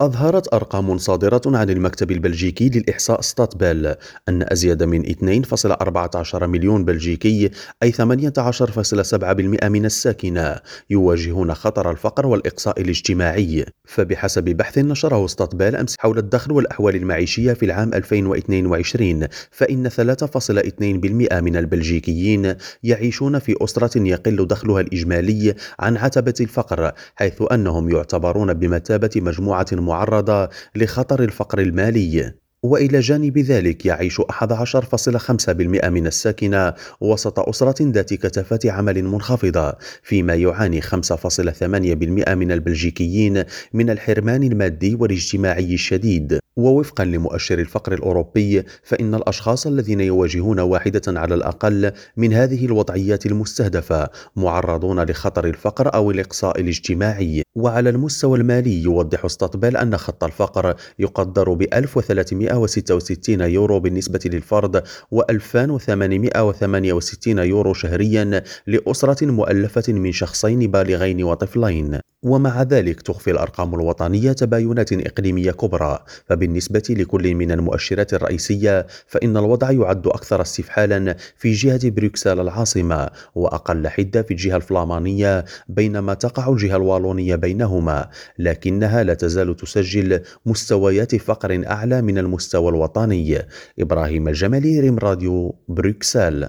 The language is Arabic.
أظهرت أرقام صادرة عن المكتب البلجيكي للإحصاء ستاتبال أن أزيد من 2.14 مليون بلجيكي أي 18.7% من الساكنة يواجهون خطر الفقر والإقصاء الاجتماعي. فبحسب بحث نشره ستاتبال أمس حول الدخل والأحوال المعيشية في العام 2022 فإن 3.2% من البلجيكيين يعيشون في أسرة يقل دخلها الإجمالي عن عتبة الفقر حيث أنهم يعتبرون بمثابة مجموعة معرضة لخطر الفقر المالي. وإلى جانب ذلك يعيش 11.5% من الساكنة وسط أسرة ذات كثافة عمل منخفضة فيما يعاني 5.8% من البلجيكيين من الحرمان المادي والاجتماعي الشديد. ووفقا لمؤشر الفقر الأوروبي فإن الأشخاص الذين يواجهون واحدة على الأقل من هذه الوضعيات المستهدفة معرضون لخطر الفقر أو الإقصاء الاجتماعي. وعلى المستوى المالي يوضح استطبال أن خط الفقر يقدر ب 1366 يورو بالنسبة للفرد و 2868 يورو شهريا لأسرة مؤلفة من شخصين بالغين وطفلين. ومع ذلك تخفي الأرقام الوطنية تباينات إقليمية كبرى فبالنسبة لكل من المؤشرات الرئيسية فإن الوضع يعد أكثر استفحالا في جهة بروكسل العاصمة وأقل حدة في الجهة الفلامانية بينما تقع الجهة الوالونية بينهما لكنها لا تزال تسجل مستويات فقر أعلى من المستوى الوطني. إبراهيم الجمالي ريم راديو بروكسل.